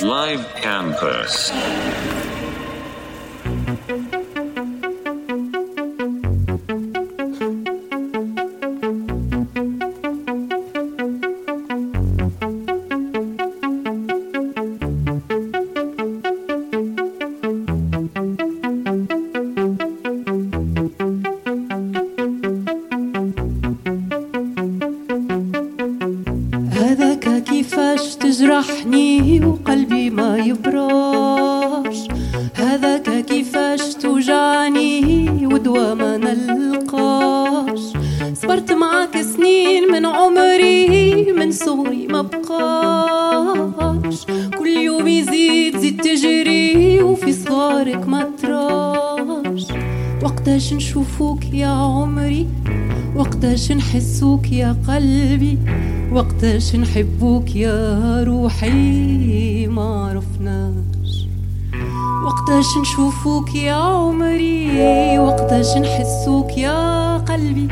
Live Campus. عرفناش نحبوك يا روحي ما عرفناش. وقتاش نشوفوك يا عمري وقتاش نحسوك يا قلبي.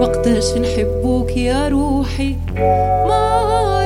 وقتاش نحبوك يا روحي ما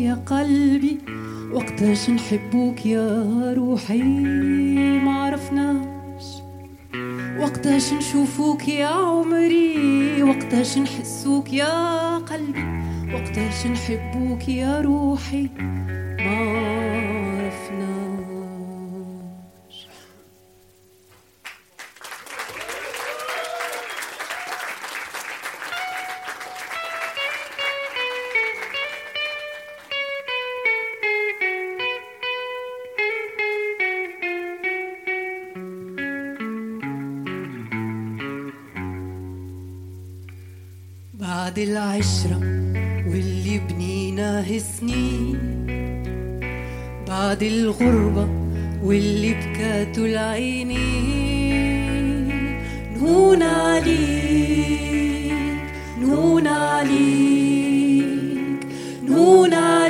يا قلبي وقتاش نحبوك يا روحي ما عرفناش. وقتاش نشوفوك يا عمري وقتاش نحسوك يا قلبي. وقتاش نحبوك يا روحي. العشرة واللي بنيناه سنين بعد الغربة واللي بكاتوا العينين. نون عليك نون عليك نون عليك.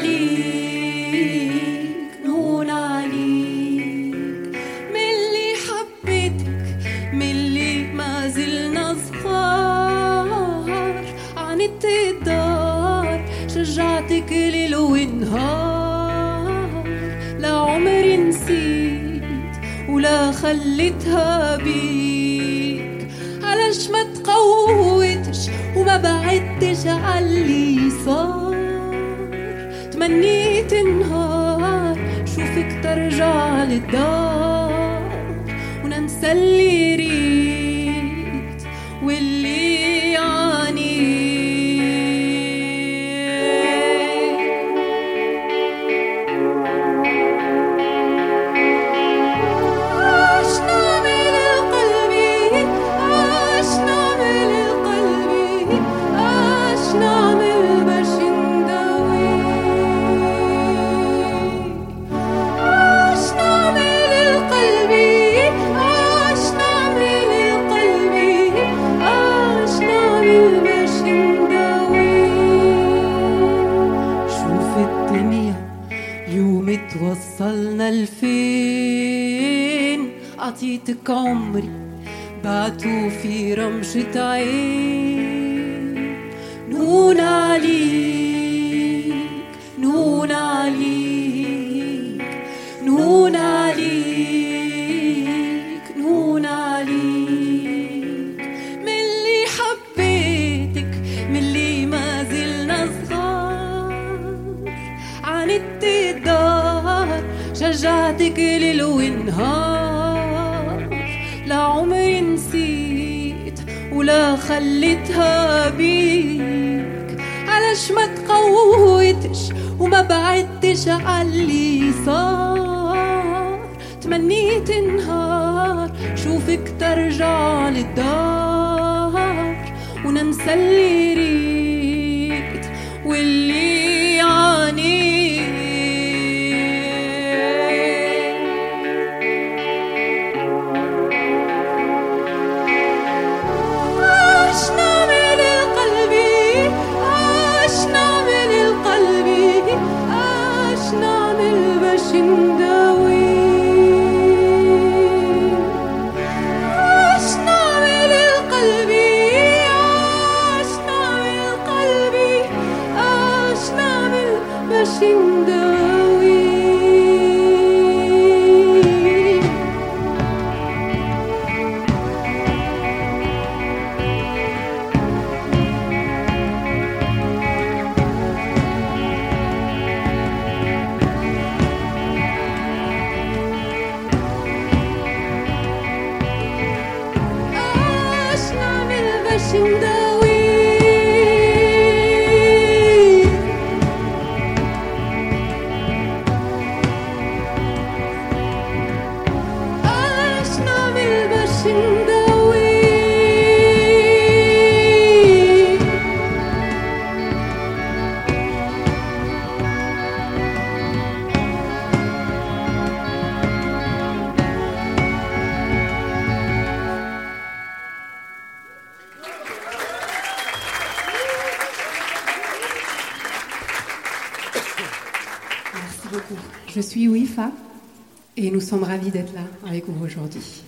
خليتها بيك. علاش ما تقوتش وما بعدتش عاللي صار تمنيت نهار شوفك ترجع للدار وننسى اللي tu firëm shitajim خليه sommes ravis d'être là avec vous aujourd'hui.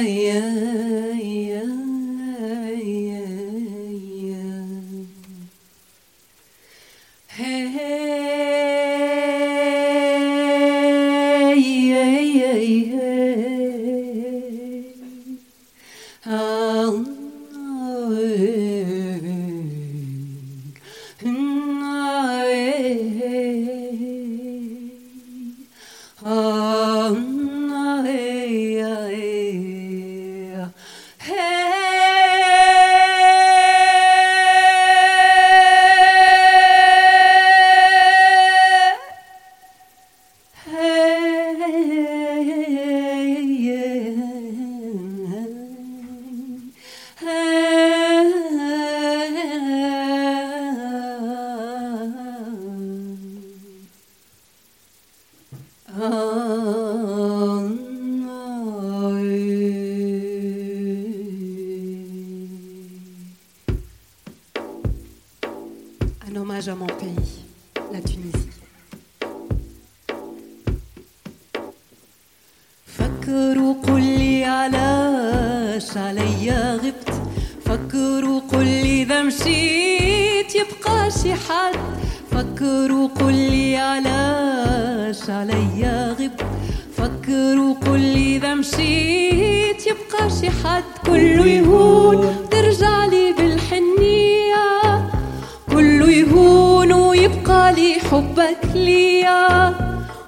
yeah. Hommage à mon pays, la Tunisie. فكروا قل لي علاش عليا غبت. فكروا قل لي إذا مشيت يبقى شي حد. فكروا قل لي علاش عليا غبت. فكروا قل لي إذا مشيت يبقى شي حد. كله يهون ترجع لي لي حبك ليا.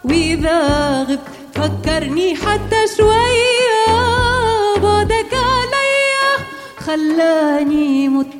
وإذا غبت فكرني حتى شوية. بعدك عليا خلاني مت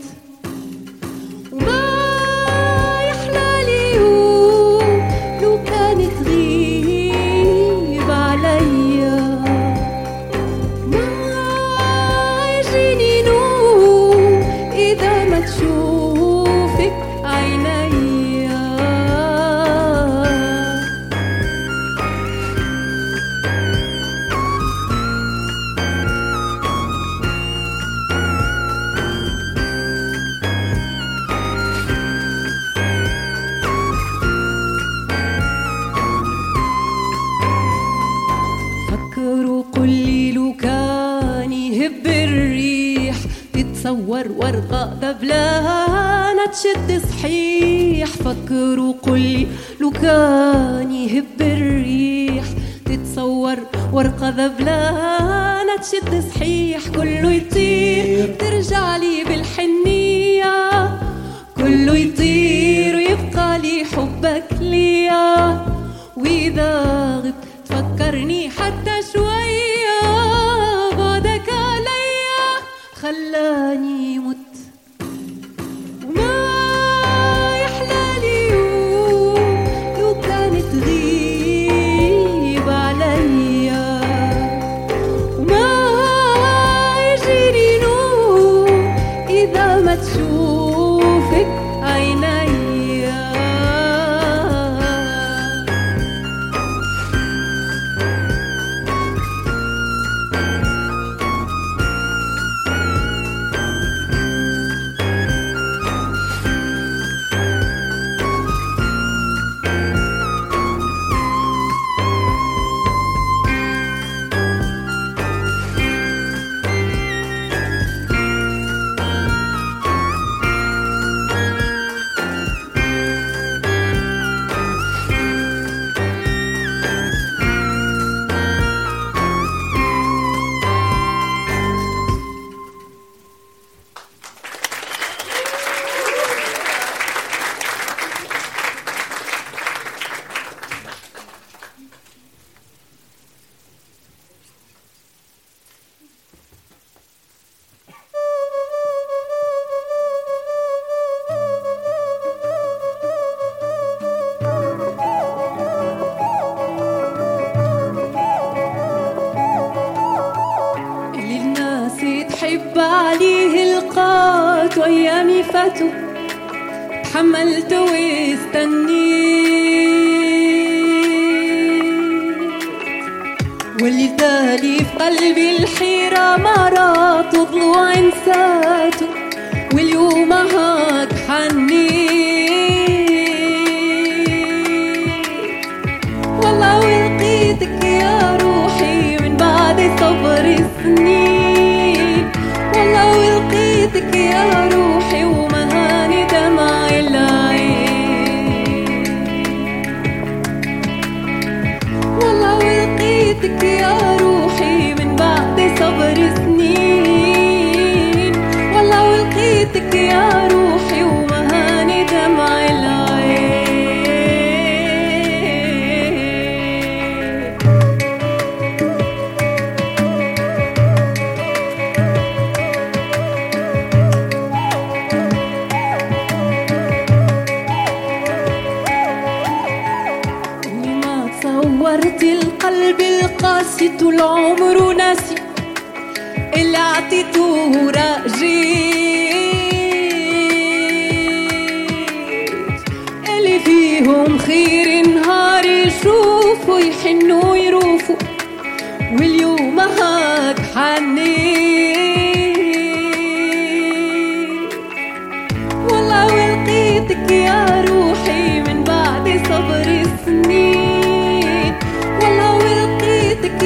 دبلانة تشد صحيح فكروا قل لي لو كان يهب الريح. تتصور ورقة ذبلانة تشد صحيح كله يطير. ترجع لي بالحنية كله يطير ويبقى لي حبك ليا. وإذا غبت تفكرني وايامي فاتوا تحملت واستنيت واللي في قلبي الحيرة مرات ضلوع انساته واليوم هاك حنيت والله ولقيتك يا روحي من بعد صبر سنين والله ولقيتك يا روحي ومهاني دمع العين والله ولقيتك يا روحي من بعد صبر سنين. والله ولقيتك يا روحي طول عمره ناسي اللي عطيته راجيت اللي فيهم خير نهار يشوفوا يحنوا يروفوا. واليوم هاك حنيت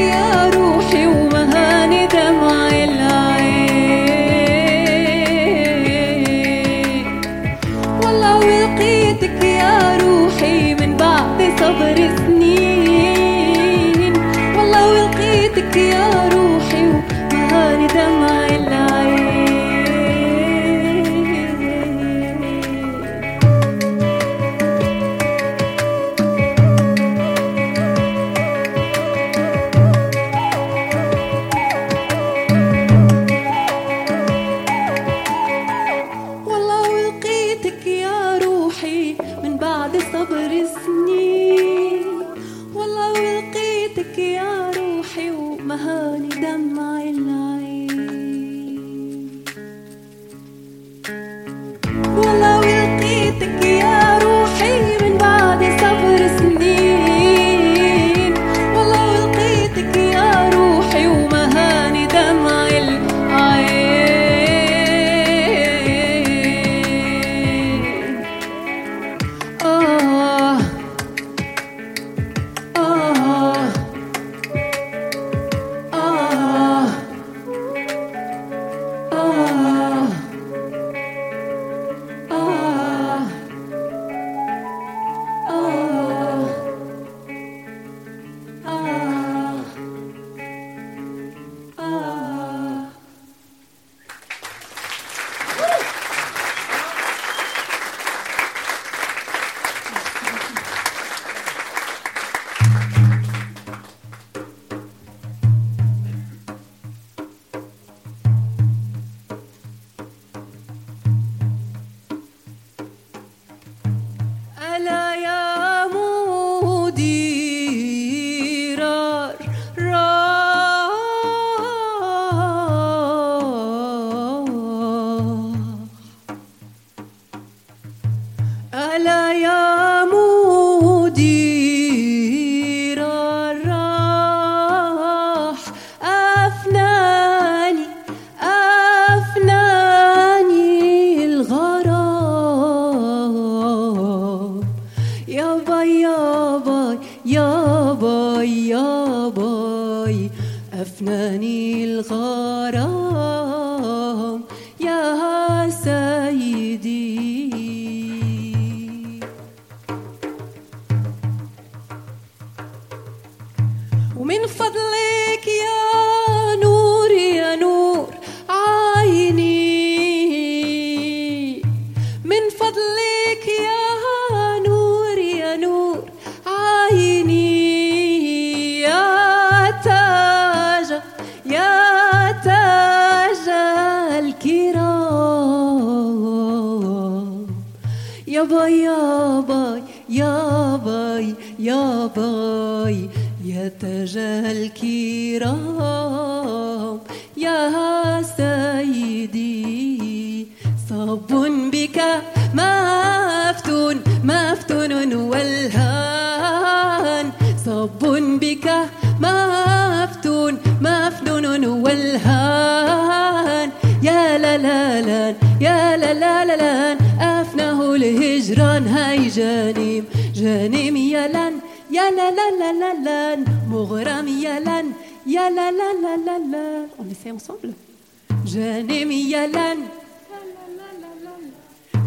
Yeah. سنين والله ولقيتك يا روحي ومهاني. يا يتجاهل الكرام يا سيدي صب بك مفتون مفتون والهان. صب بك مفتون مفتون والهان. يا لا لا لا يا لا لا لا, لا أفنه الهجران. هاي جانيم جانيم يا لن Yalalalalan, Moram Yalan, Yalalalalan. On le fait ensemble Je n'aime Yalan,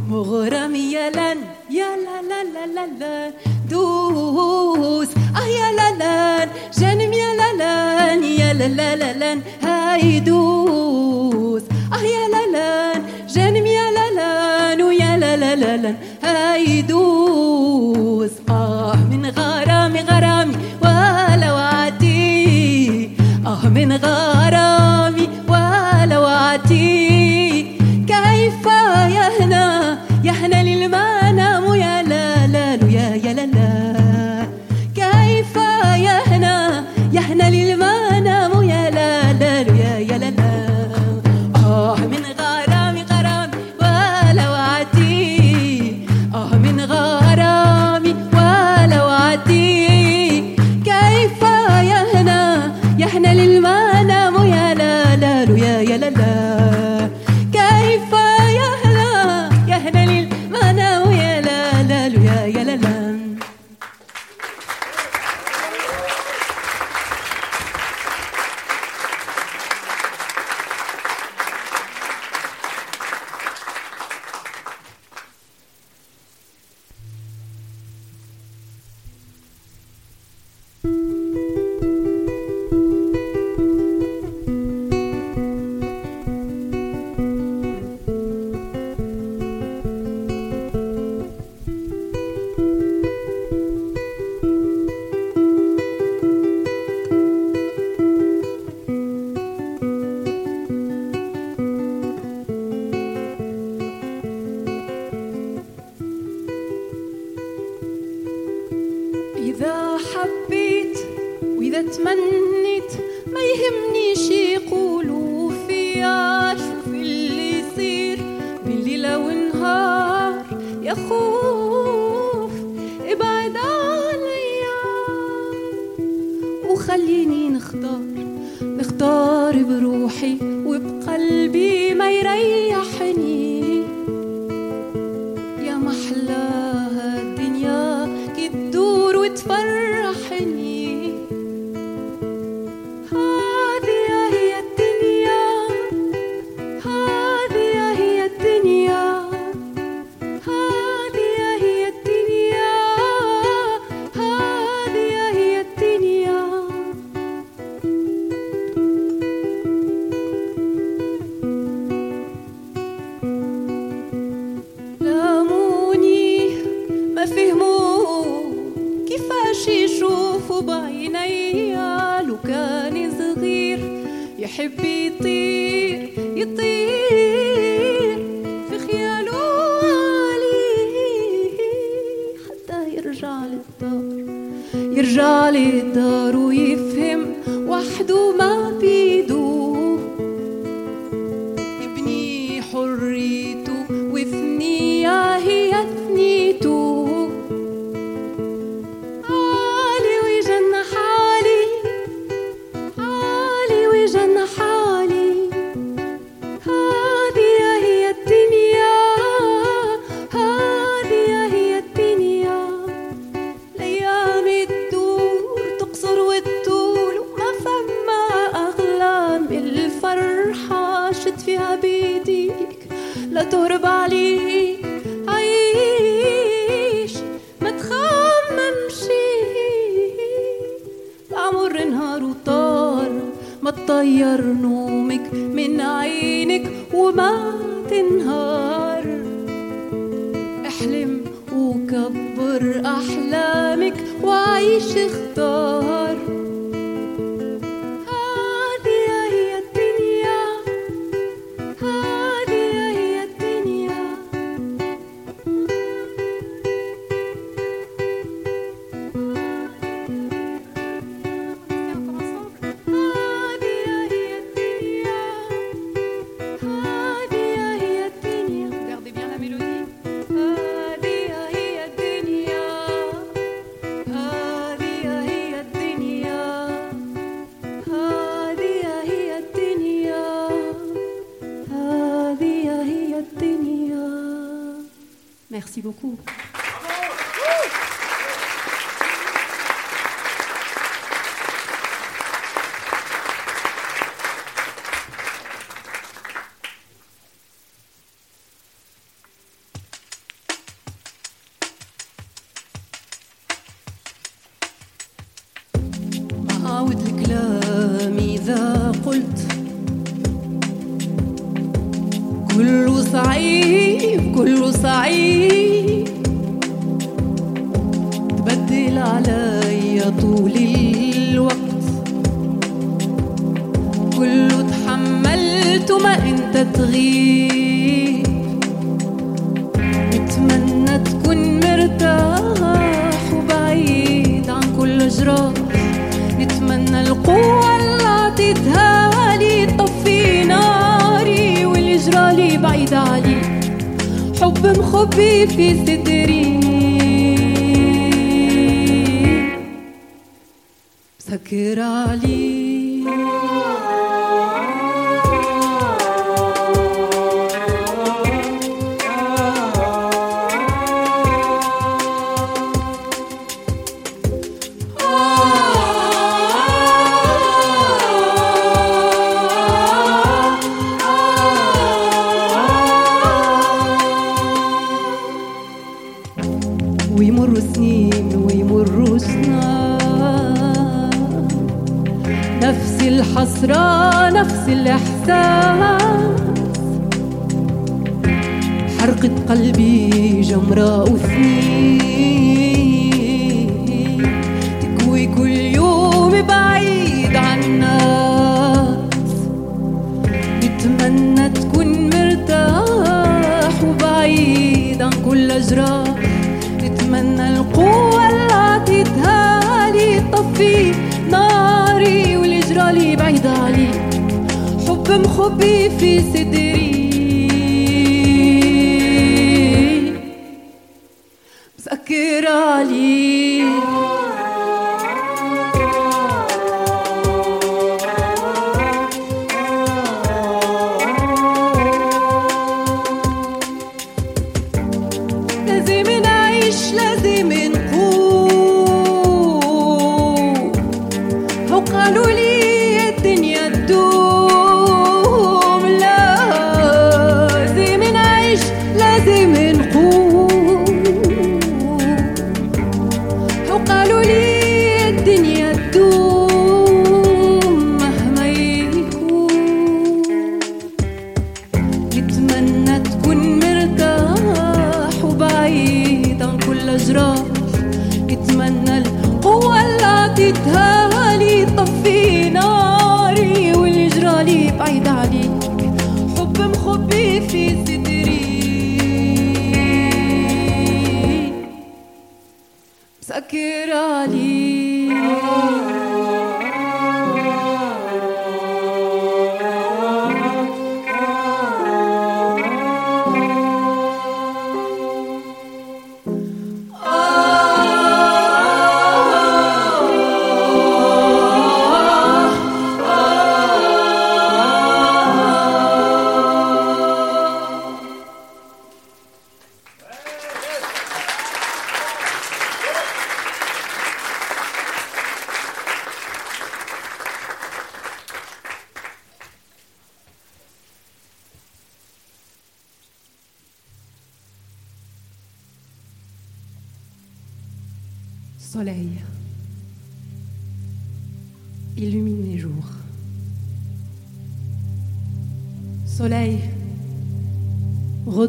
Moram Yalan, Yalalalalan, Douce, Ah Yalalan, Je n'aime Yalalan, Yalalalalan, Aïe douce, Ah Yalalan, Je n'aime Yalalan, Ou Yalalalalan, Aïe douce. تهرب عليه عيش ما تخممش. عمر نهار وطار ما تطير نومك من عينك وما تنهار.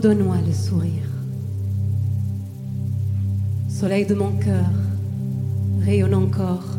redonne-moi le sourire. Soleil de mon cœur, rayonne encore.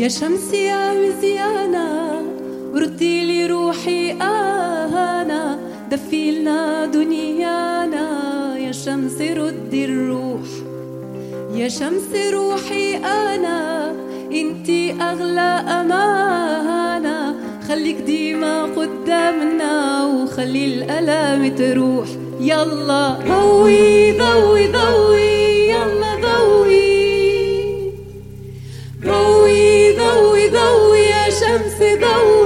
يا شمس يا وزيانا ردي روحي انا دفيلنا دنيانا يا شمس ردي الروح. يا شمس روحي أنا انتي أغلى امانه خليك ديما قدامنا وخلي الألام تروح. يلا ضوي ضوي ضوي. chance da.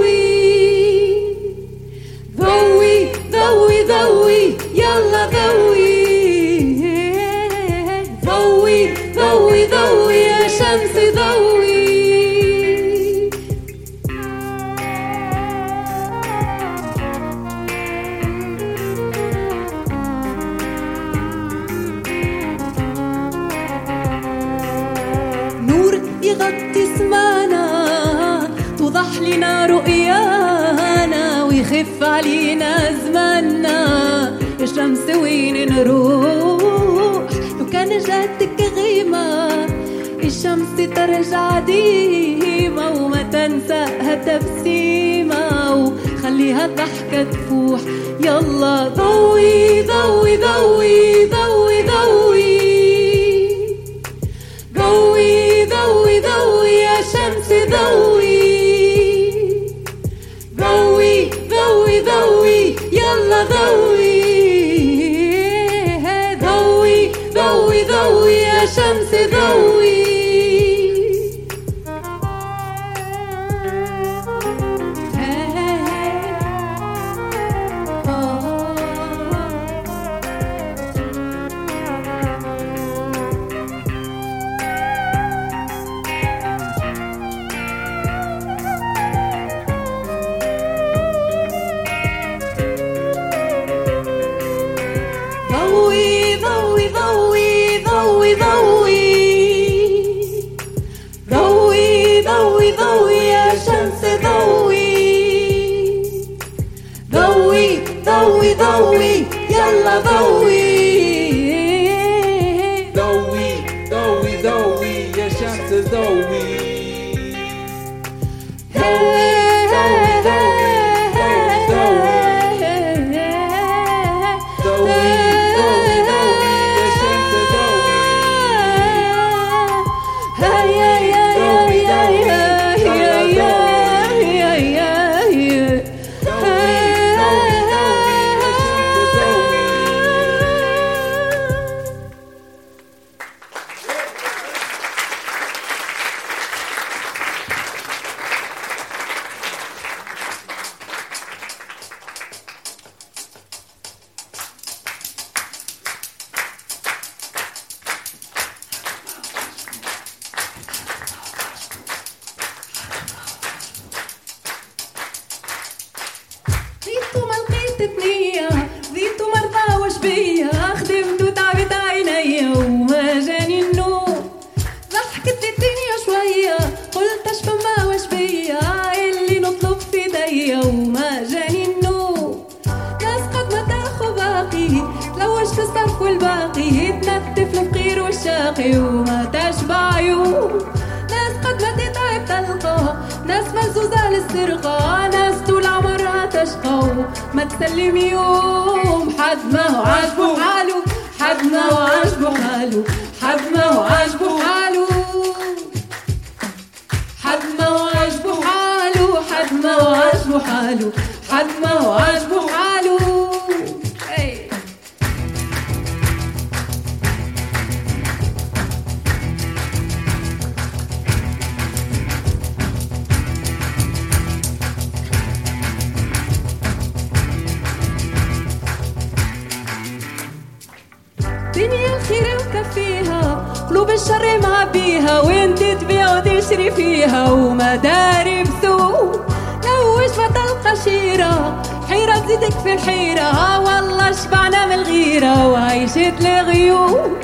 معبيها وانت تبيع وتشري فيها وما داري بسوق لوش ما تلقى شيرة حيرة تزيدك في الحيرة. والله شبعنا من الغيرة وعيشة الغيوم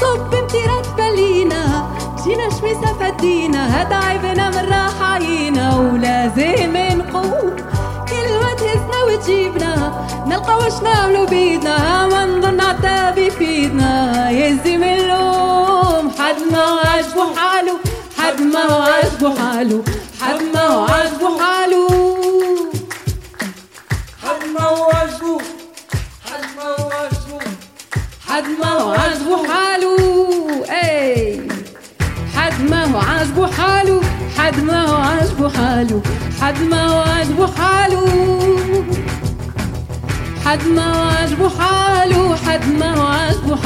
صب امتيرات فلينا جينا شميسة فدينا. هدا عيبنا من راحة ولازم نقوم. كل ما تهزنا وتجيبنا نلقى واش نعملو بيدنا. ما نظن عتاب يفيدنا يزم اللوم. حد ما هو عاجبو حالو حد ما هو عاجبو حالو حد ما هو عاجبو حالو حد ما هو عاجبو حد ما هو عاجبو حد ما هو عاجبو حالو اي حد ما هو عاجبو حالو حد ما هو عاجبو حالو حد ما هو عاجبو حالو حد ما هو عاجبو حالو حد ما هو عاجبو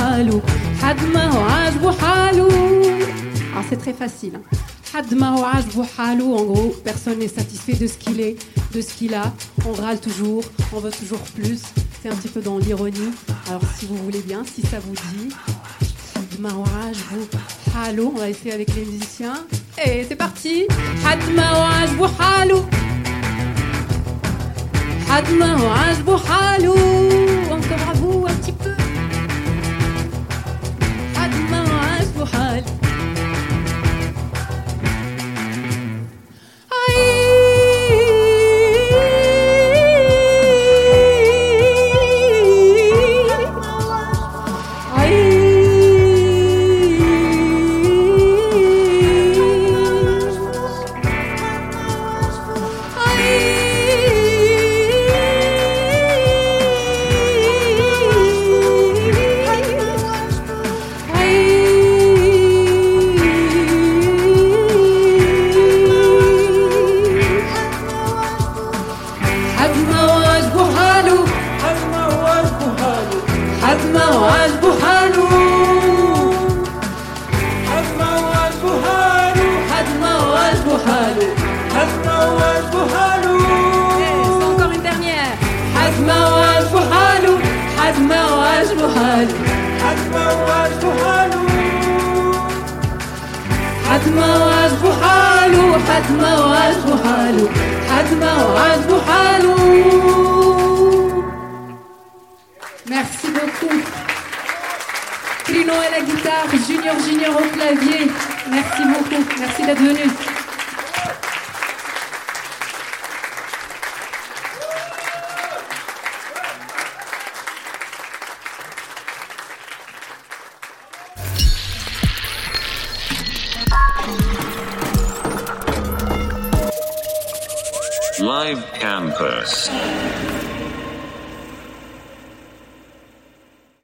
Alors ah, c'est très facile. Hein. En gros, personne n'est satisfait de ce qu'il est, de ce qu'il a. On râle toujours, on veut toujours plus. C'est un petit peu dans l'ironie. Alors si vous voulez bien, si ça vous dit, on va essayer avec les musiciens. Et c'est parti. Encore à vous, un petit peu. حال